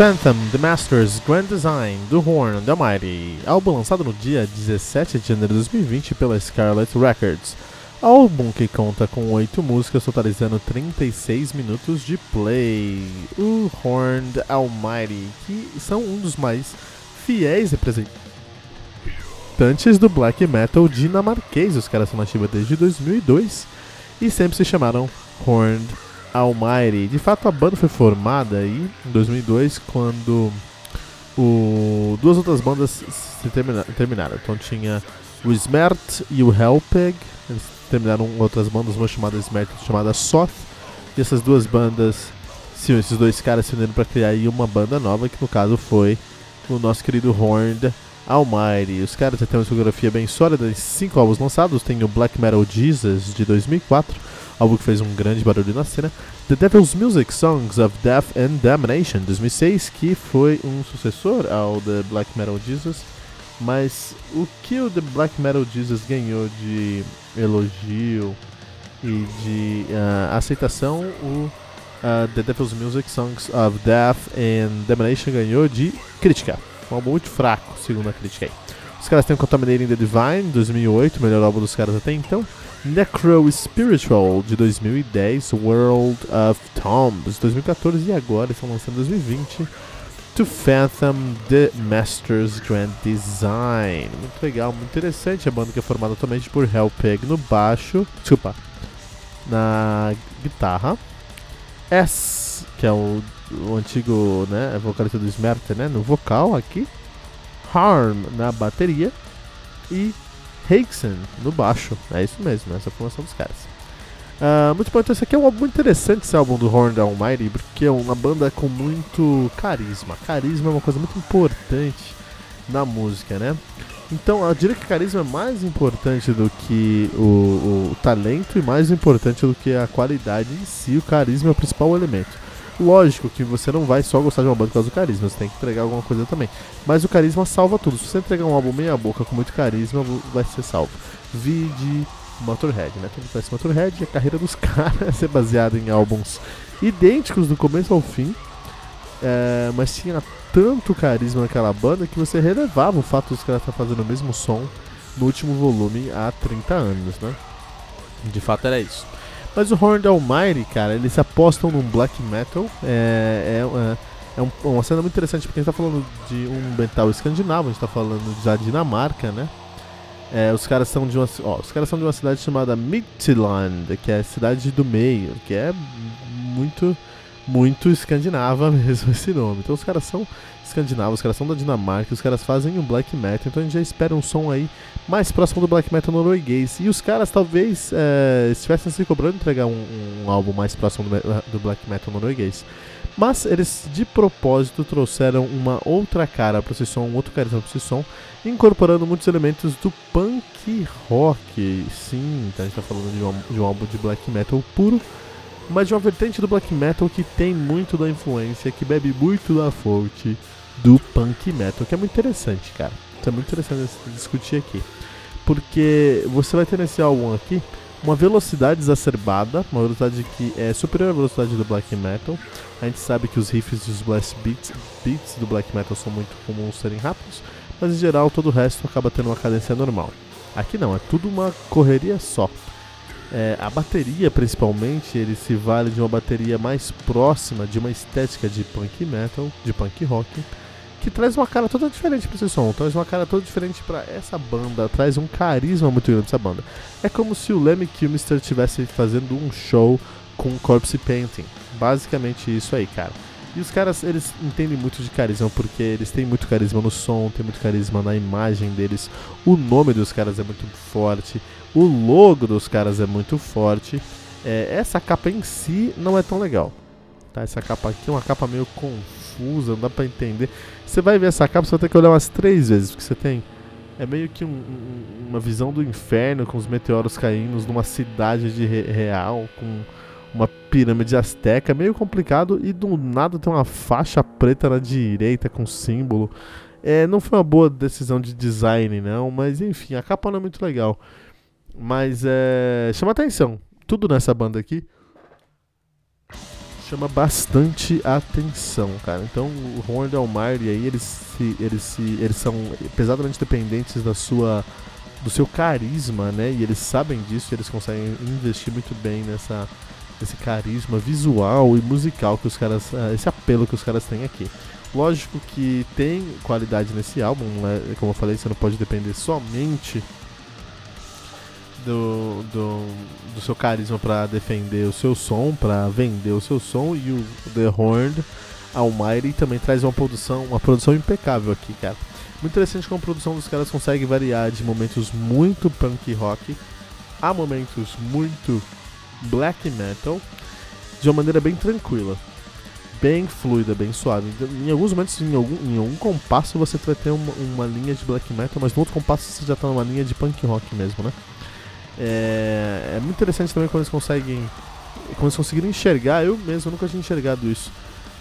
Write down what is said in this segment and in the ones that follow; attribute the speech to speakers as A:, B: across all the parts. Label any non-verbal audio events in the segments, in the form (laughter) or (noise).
A: Phantom, The Masters Grand Design do Horn The Mighty, álbum lançado no dia 17 de janeiro de 2020 pela Scarlet Records. Álbum que conta com 8 músicas, totalizando 36 minutos de play. O Horned Almighty, que são um dos mais fiéis representantes do black metal dinamarquês. Os caras são nativos desde 2002 e sempre se chamaram Horned Almighty. De fato, a banda foi formada aí em 2002 quando o, duas outras bandas termina, terminaram. Então tinha o Smert e o Helpeg. Eles terminaram outras bandas, uma chamada Smert e outra chamada Soth. E essas duas bandas, sim, esses dois caras se uniram para criar aí uma banda nova, que no caso foi o nosso querido Horned Almighty. Os caras já têm uma discografia bem sólida, cinco álbuns lançados. Tem o Black Metal Jesus de 2004 álbum que fez um grande barulho na cena. The Devil's Music Songs of Death and Damnation, 2006, que foi um sucessor ao The Black Metal Jesus. Mas o que o The Black Metal Jesus ganhou de elogio e de uh, aceitação, o uh, The Devil's Music Songs of Death and Damnation ganhou de crítica. Um álbum muito fraco, segundo a crítica aí. Os caras têm Contaminating the Divine, 2008, melhor álbum dos caras até então. Necro Spiritual de 2010, World of Tombs 2014 e agora estão lançando em 2020 To Phantom The Masters Grand Design. Muito legal, muito interessante. A banda que é formada atualmente por Hellpeg no baixo, desculpa, na guitarra, S, que é o, o antigo né, vocalista do Smerter, né, no vocal aqui, Harm na bateria e Hakeson no baixo. É isso mesmo, essa é a formação dos caras. Uh, muito importante, esse aqui é um álbum muito interessante, esse álbum do Horn Almighty, porque é uma banda com muito carisma. Carisma é uma coisa muito importante na música, né? Então, eu diria que carisma é mais importante do que o, o talento e mais importante do que a qualidade em si. O carisma é o principal elemento. Lógico que você não vai só gostar de uma banda por causa do carisma, você tem que entregar alguma coisa também. Mas o carisma salva tudo. Se você entregar um álbum meia boca com muito carisma, vai ser salvo. Vide Motorhead, né? Tudo parece Motorhead, a carreira dos (laughs) caras é baseada em álbuns idênticos do começo ao fim. É, mas tinha tanto carisma naquela banda que você relevava o fato dos caras estar fazendo o mesmo som no último volume há 30 anos, né? De fato era isso. Mas o Horned Almighty, cara, eles apostam num black metal. É, é, é, um, uma cena muito interessante porque a gente tá falando de um metal escandinavo, a gente tá falando da Dinamarca, né? É, os caras são de uma, ó, os caras são de uma cidade chamada Midtjylland, que é a cidade do meio, que é muito muito escandinava (laughs) mesmo esse nome. Então os caras são escandinavos, os caras são da Dinamarca, os caras fazem um black metal, então a gente já espera um som aí mais próximo do black metal norueguês. E os caras talvez é, estivessem se cobrando entregar um, um, álbum mais próximo do, do black metal norueguês. Mas eles de propósito trouxeram uma outra cara para esse som, um outro carisma para esse som, incorporando muitos elementos do punk rock. Sim, então a gente está falando de um, de um álbum de black metal puro mas de uma vertente do black metal que tem muito da influência, que bebe muito da fonte do punk metal, que é muito interessante, cara. Isso é muito interessante discutir aqui. Porque você vai ter nesse álbum aqui uma velocidade exacerbada, uma velocidade que é superior à velocidade do black metal. A gente sabe que os riffs e os blast beats, beats do black metal são muito comuns serem rápidos, mas em geral todo o resto acaba tendo uma cadência normal. Aqui não, é tudo uma correria só. É, a bateria, principalmente, ele se vale de uma bateria mais próxima de uma estética de punk metal, de punk rock, que traz uma cara toda diferente para esse som, traz uma cara toda diferente para essa banda, traz um carisma muito grande essa banda. É como se o Lemmy Kilmister estivesse fazendo um show com corpse painting, basicamente isso aí, cara. E os caras, eles entendem muito de carisma, porque eles têm muito carisma no som, tem muito carisma na imagem deles. O nome dos caras é muito forte, o logo dos caras é muito forte. É, essa capa em si não é tão legal. Tá? Essa capa aqui é uma capa meio confusa, não dá pra entender. Você vai ver essa capa, você vai ter que olhar umas três vezes, porque você tem. É meio que um, um, uma visão do inferno com os meteoros caindo numa cidade de re real, com uma pirâmide azteca, meio complicado, e do nada tem uma faixa preta na direita com símbolo. É, não foi uma boa decisão de design, não, mas enfim, a capa não é muito legal. Mas é, chama atenção. Tudo nessa banda aqui chama bastante atenção, cara. Então, o Horn Almighty aí, eles, se, eles, se, eles são pesadamente dependentes da sua do seu carisma, né? E eles sabem disso, e eles conseguem investir muito bem nessa esse carisma visual e musical que os caras, ah, esse apelo que os caras têm aqui. Lógico que tem qualidade nesse álbum, né? como eu falei, você não pode depender somente do, do, do seu carisma para defender o seu som, para vender o seu som e o The Horned Almighty também traz uma produção, uma produção impecável aqui, cara. Muito interessante como a produção dos caras consegue variar de momentos muito punk rock a momentos muito black metal de uma maneira bem tranquila, bem fluida, bem suave. Então, em alguns momentos, em algum, em algum compasso, você vai ter uma, uma linha de black metal, mas no outro compasso você já está numa linha de punk rock mesmo, né? É, é muito interessante também quando eles conseguem. Quando eles conseguiram enxergar, eu mesmo nunca tinha enxergado isso.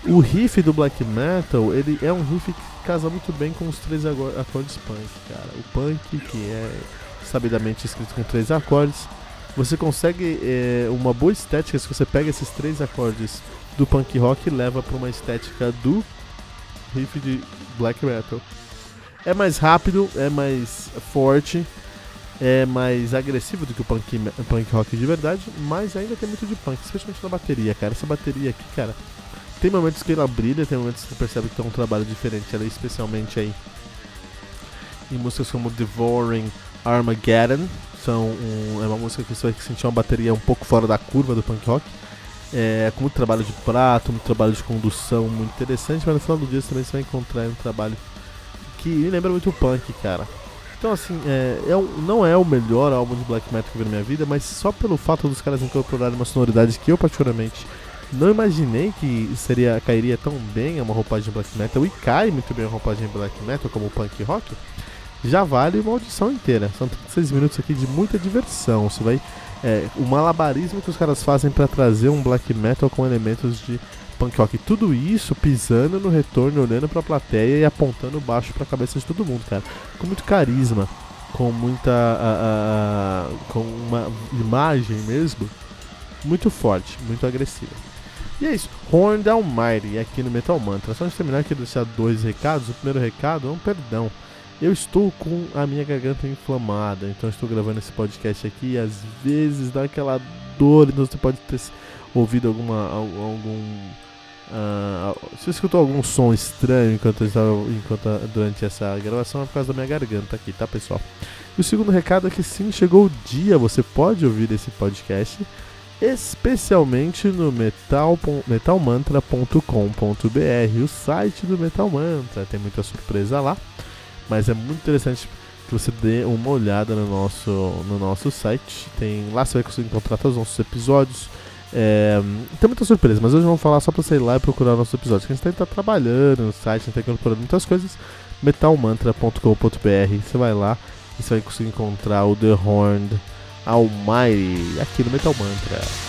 A: O riff do black metal, ele é um riff que casa muito bem com os três acordes punk, cara. O punk, que é sabidamente escrito com três acordes, você consegue é, uma boa estética se você pega esses três acordes do punk rock e leva para uma estética do riff de black metal. É mais rápido, é mais forte, é mais agressivo do que o punk, punk rock de verdade, mas ainda tem muito de punk, especialmente na bateria, cara. Essa bateria aqui, cara, tem momentos que ela brilha, tem momentos que você percebe que tem um trabalho diferente. Ela é especialmente aí em músicas como Devouring Armageddon. São um, é uma música que você vai sentir uma bateria um pouco fora da curva do punk rock. É, com muito trabalho de prato, muito trabalho de condução, muito interessante, mas no final do dia você também você vai encontrar um trabalho que lembra muito o punk, cara. Então, assim, é, é, não é o melhor álbum de black metal que eu vi na minha vida, mas só pelo fato dos caras incorporarem uma sonoridade que eu, particularmente, não imaginei que seria cairia tão bem uma roupagem black metal e cai muito bem a roupagem black metal como o punk rock, já vale uma audição inteira. São 36 minutos aqui de muita diversão. Você vai é, o malabarismo que os caras fazem para trazer um black metal com elementos de punk rock. Tudo isso pisando no retorno, olhando para a plateia e apontando baixo para a cabeça de todo mundo, cara. Com muito carisma, com muita uh, uh, com uma imagem mesmo muito forte, muito agressiva. E é isso, Horn Almighty aqui no Metal Mantra. Só antes de terminar aqui, deixar dois recados. O primeiro recado é um perdão. Eu estou com a minha garganta inflamada, então estou gravando esse podcast aqui e às vezes dá aquela dor, então você pode ter ouvido alguma algum uh, se você escutou algum som estranho enquanto, estava, enquanto durante essa gravação é por causa da minha garganta aqui, tá pessoal? E o segundo recado é que sim, chegou o dia, você pode ouvir esse podcast especialmente no metal, metalmantra.com.br, o site do Metal Mantra. Tem muita surpresa lá, mas é muito interessante que você dê uma olhada no nosso, no nosso site. Tem lá você vai conseguir encontrar todos os nossos episódios. É, tem muita surpresa, mas hoje vamos falar só para você ir lá e procurar nossos episódios. Que a gente está tá trabalhando no site, a gente incorporando muitas coisas. metalmantra.com.br, você vai lá e você vai conseguir encontrar o The Horned Almighty aqui no Metal Mantra.